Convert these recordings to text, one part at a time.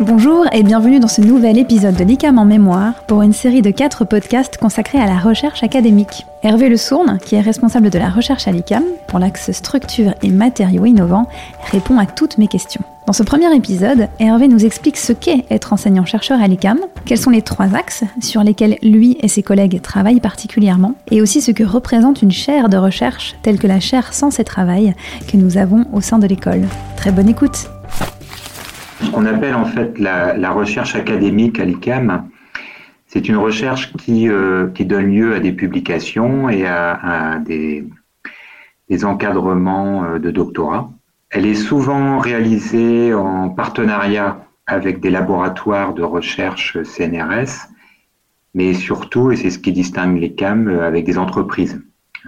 Bonjour et bienvenue dans ce nouvel épisode de l'ICAM en mémoire pour une série de quatre podcasts consacrés à la recherche académique. Hervé Le Sourne, qui est responsable de la recherche à l'ICAM pour l'axe structure et matériaux innovants, répond à toutes mes questions. Dans ce premier épisode, Hervé nous explique ce qu'est être enseignant-chercheur à l'ICAM, quels sont les trois axes sur lesquels lui et ses collègues travaillent particulièrement, et aussi ce que représente une chaire de recherche telle que la chaire Sens et Travail que nous avons au sein de l'école. Très bonne écoute ce qu'on appelle en fait la, recherche académique à l'ICAM, c'est une recherche qui, euh, qui, donne lieu à des publications et à, des, des, encadrements euh, de doctorat. Elle est souvent réalisée en partenariat avec des laboratoires de recherche CNRS, mais surtout, et c'est ce qui distingue l'ICAM, avec des entreprises.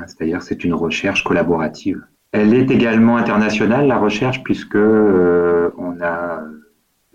C'est-à-dire c'est une recherche collaborative. Elle est également internationale, la recherche, puisque euh, on a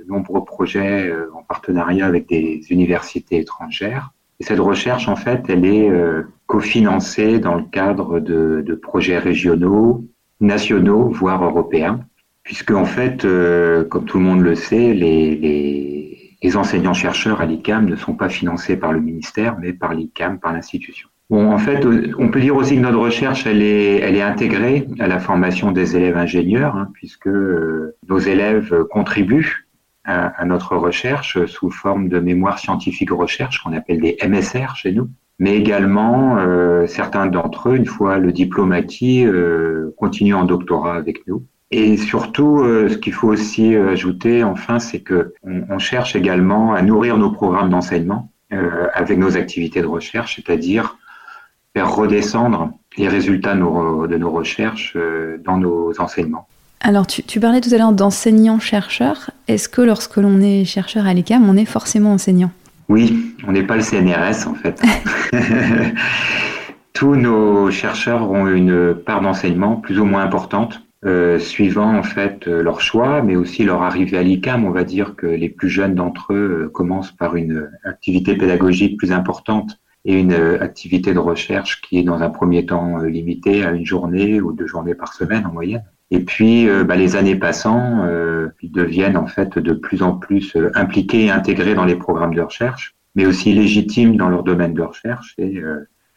nombreux projets euh, en partenariat avec des universités étrangères. Et cette recherche, en fait, elle est euh, cofinancée dans le cadre de, projets régionaux, nationaux, voire européens, puisque en fait, euh, comme tout le monde le sait, les enseignants-chercheurs à l'ICAM ne sont pas financés par le ministère, mais par l'ICAM, par l'institution. Bon, en fait, on peut dire aussi que notre recherche, elle est, elle est intégrée à la formation des élèves ingénieurs, hein, puisque nos élèves contribuent à, notre recherche sous forme de mémoire scientifique recherche qu'on appelle des MSR chez nous. Mais également, euh, certains d'entre eux, une fois le diplôme acquis, euh, continuent en doctorat avec nous. Et surtout, euh, ce qu'il faut aussi ajouter, enfin, c'est que on, cherche également à nourrir nos programmes d'enseignement avec nos activités de recherche, c'est-à-dire faire redescendre les résultats de nos recherches dans nos enseignements. Alors, tu, parlais tout à l'heure d'enseignant-chercheur. Est-ce que lorsque l'on est chercheur à l'ECAM, on est forcément enseignant? Oui, on n'est pas le CNRS en fait. Tous nos chercheurs ont une part d'enseignement plus ou moins importante, euh, suivant en fait leur choix, mais aussi leur arrivée à l'ICAM. On va dire que les plus jeunes d'entre eux euh, commencent par une activité pédagogique plus importante et une euh, activité de recherche qui est dans un premier temps limitée à une journée ou deux journées par semaine en moyenne. Et puis, euh, bah, les années passant, euh, ils deviennent en fait de plus en plus euh, impliqués et intégrés dans les programmes de recherche, mais aussi légitimes dans leur domaine de recherche et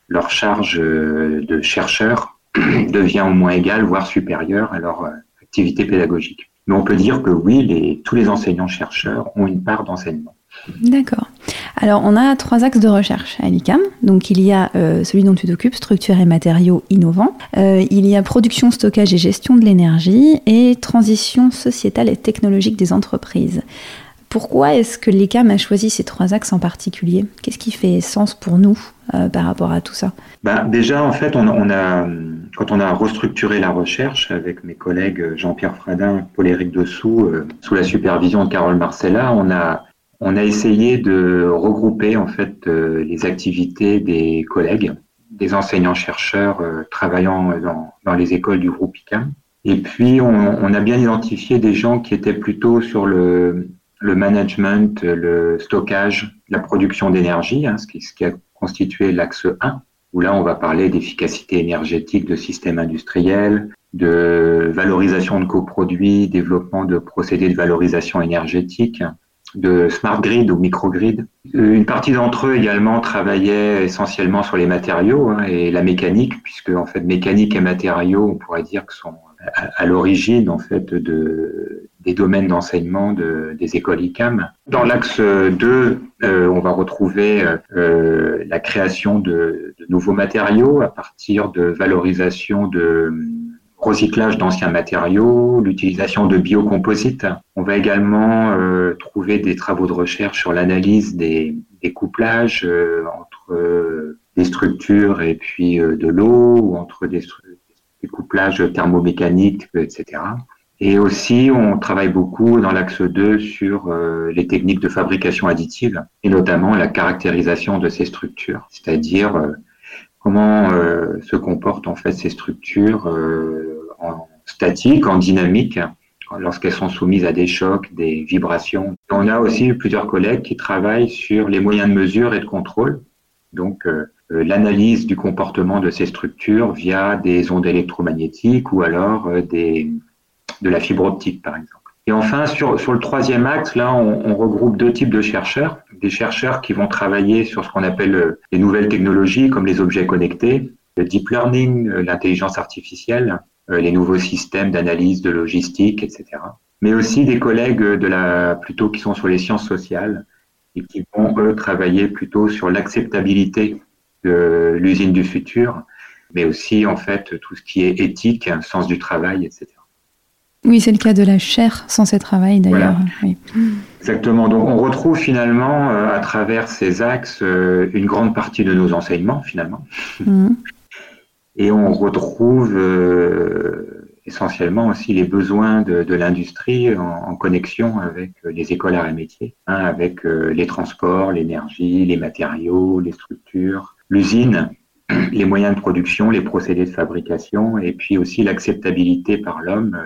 leur charge de chercheur devient au moins égale, voire supérieure à leur activité pédagogique. Mais on peut dire que oui, tous les enseignants-chercheurs ont une part d'enseignement. D'accord. Alors, on a trois axes de recherche à l'ICAM. Donc, il y a euh, celui dont tu t'occupes, structure et matériaux innovants. Euh, il y a production, stockage et gestion de l'énergie et transition sociétale et technologique des entreprises. Pourquoi est-ce que l'ICAM a choisi ces trois axes en particulier? Qu'est-ce qui fait sens pour nous euh, par rapport à tout ça? Ben, Déjà, en fait, on, a, quand on a restructuré la recherche avec mes collègues Jean-Pierre Fradin, Paul-Éric Dessous, sous la supervision de Carole Marcella, on a on a essayé de regrouper en fait euh, les activités des collègues, des enseignants-chercheurs euh, travaillant dans, les écoles du groupe ICAM. Et puis, on, a bien identifié des gens qui étaient plutôt sur le, management, le stockage, la production d'énergie, hein, ce, qui, a constitué l'axe 1, où là, on va parler d'efficacité énergétique de systèmes industriels, de valorisation de coproduits, développement de procédés de valorisation énergétique, de smart grid ou microgrid. Une partie d'entre eux également travaillaient essentiellement sur les matériaux hein, et la mécanique, puisque en fait mécanique et matériaux, on pourrait dire que sont à, l'origine en fait de, des domaines d'enseignement de, des écoles ICAM. Dans l'axe 2, euh, on va retrouver euh, la création de, de, nouveaux matériaux à partir de valorisation de recyclage d'anciens matériaux, l'utilisation de biocomposites. On va également euh, trouver des travaux de recherche sur l'analyse des, des, couplages euh, entre euh, des structures et puis de l'eau ou entre des, des, couplages thermomécaniques, etc. Et aussi, on travaille beaucoup dans l'axe 2 sur les techniques de fabrication additive et notamment la caractérisation de ces structures, c'est-à-dire comment euh, se comportent en fait ces structures euh, en statique, en dynamique, lorsqu'elles sont soumises à des chocs, des vibrations. On a aussi plusieurs collègues qui travaillent sur les moyens de mesure et de contrôle, donc euh, l'analyse du comportement de ces structures via des ondes électromagnétiques ou alors de la fibre optique, par exemple. Et enfin, sur, sur le troisième axe, là, on, regroupe deux types de chercheurs. Des chercheurs qui vont travailler sur ce qu'on appelle euh, les nouvelles technologies, comme les objets connectés, le deep learning, euh, l'intelligence artificielle, euh, les nouveaux systèmes d'analyse, de logistique, etc. Mais aussi des collègues de la, plutôt qui sont sur les sciences sociales et qui vont, eux, travailler plutôt sur l'acceptabilité de l'usine du futur, mais aussi, en fait, tout ce qui est éthique, sens du travail, etc. Oui, c'est le cas de la chair sans ses travail d'ailleurs. Exactement. Donc on retrouve finalement euh, à travers ces axes euh, une grande partie de nos enseignements finalement. Mhm. Et on retrouve euh, essentiellement aussi les besoins de, l'industrie en, connexion avec les écoles à et métiers, hein, avec les transports, l'énergie, les matériaux, les structures, l'usine, les moyens de production, les procédés de fabrication, et puis aussi l'acceptabilité par l'homme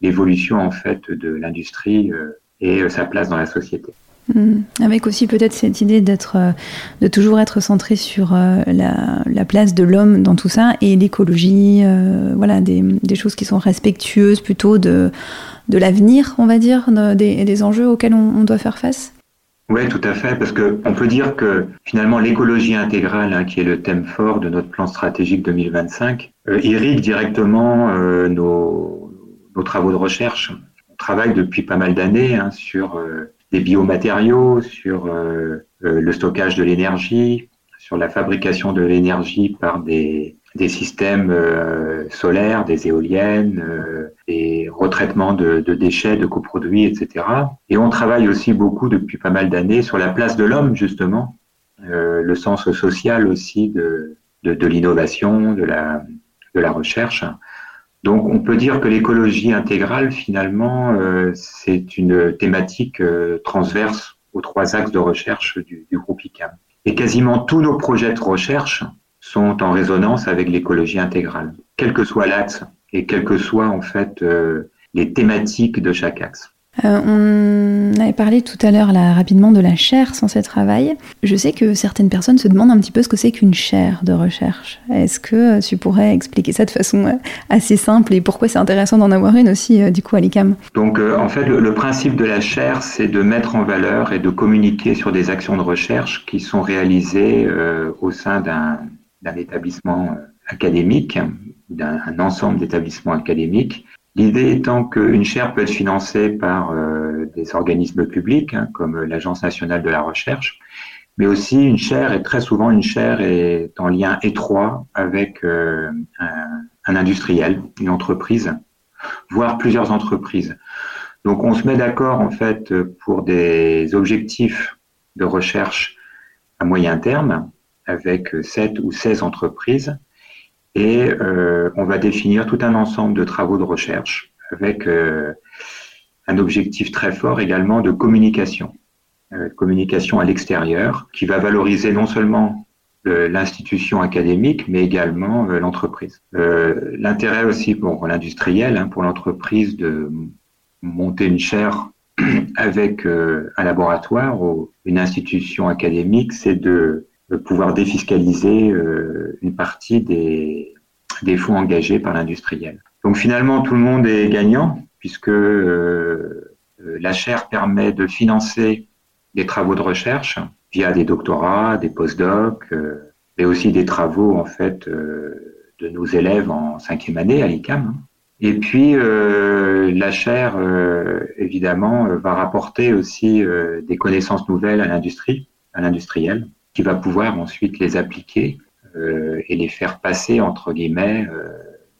l'évolution en fait de l'industrie euh, et euh, sa place dans la société. Hmm. Avec aussi peut-être cette idée d'être, euh, de toujours être centré sur la, place de l'homme dans tout ça et l'écologie, voilà, des, choses qui sont respectueuses plutôt de, de l'avenir, on va dire, des, des enjeux auxquels on, doit faire face. Oui, tout à fait, parce que on peut dire que finalement l'écologie intégrale, hein, qui est le thème fort de notre plan stratégique 2025, irrigue directement nos, nos travaux de recherche. On travaille depuis pas mal d'années hein, sur euh, des biomatériaux, sur euh, euh, le stockage de l'énergie, sur la fabrication de l'énergie par des, systèmes solaires, des éoliennes, des retraitements de, déchets, de coproduits, etc. Et on travaille aussi beaucoup depuis pas mal d'années sur la place de l'homme, justement, le sens social aussi de, l'innovation, de la recherche. Donc on peut dire que l'écologie intégrale, finalement, euh, c'est une thématique euh, transverse aux trois axes de recherche du, groupe ICAM. Et quasiment tous nos projets de recherche sont en résonance avec l'écologie intégrale, quel que soit l'axe et quelles que soient en fait euh, les thématiques de chaque axe. Euh, on avait parlé tout à l'heure là rapidement de la chaire censée travail. Je sais que certaines personnes se demandent un petit peu ce que c'est qu'une chaire de recherche. Est-ce que euh, tu pourrais expliquer ça de façon euh, assez simple et pourquoi c'est intéressant d'en avoir une aussi du coup à l'ICAM? Donc en fait le, principe de la chaire c'est de mettre en valeur et de communiquer sur des actions de recherche qui sont réalisées au sein d'un établissement académique, d'un ensemble d'établissements académiques L'idée étant qu'une chaire peut être financée par euh, des organismes publics, hein, comme l'Agence nationale de la recherche, mais aussi une chaire, et très souvent une chaire est en lien étroit avec euh, un, industriel, une entreprise, voire plusieurs entreprises. Donc on se met d'accord en fait pour des objectifs de recherche à moyen terme avec 7 ou 16 entreprises et euh, on va définir tout un ensemble de travaux de recherche avec euh, un objectif très fort également de communication, euh, communication à l'extérieur, qui va valoriser non seulement l'institution académique, mais également l'entreprise. L'intérêt aussi pour l'industriel, hein, pour l'entreprise de monter une chaire avec un laboratoire ou une institution académique, c'est de pouvoir défiscaliser euh, une partie des, fonds engagés par l'industriel. Donc finalement, tout le monde est gagnant puisque euh, la chaire permet de financer des travaux de recherche via des doctorats, des postdocs, euh, mais aussi des travaux en fait de nos élèves en cinquième année à l'ICAM. Et puis la chaire, évidemment, va rapporter aussi des connaissances nouvelles à l'industrie, à l'industriel qui va pouvoir ensuite les appliquer euh, et les faire passer, entre guillemets, euh,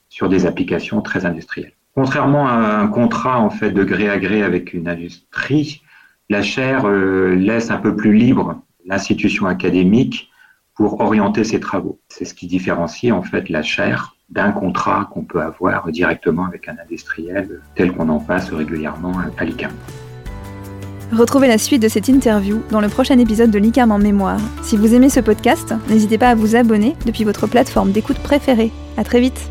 sur des applications très industrielles. Contrairement à un contrat en fait de gré à gré avec une industrie, la chaire euh, laisse un peu plus libre l'institution académique pour orienter ses travaux. C'est ce qui différencie en fait la chaire d'un contrat qu'on peut avoir directement avec un industriel tel qu'on en passe régulièrement à l'ICAM. Retrouvez la suite de cette interview dans le prochain épisode de l'ICAM en mémoire. Si vous aimez ce podcast, n'hésitez pas à vous abonner depuis votre plateforme d'écoute préférée. À très vite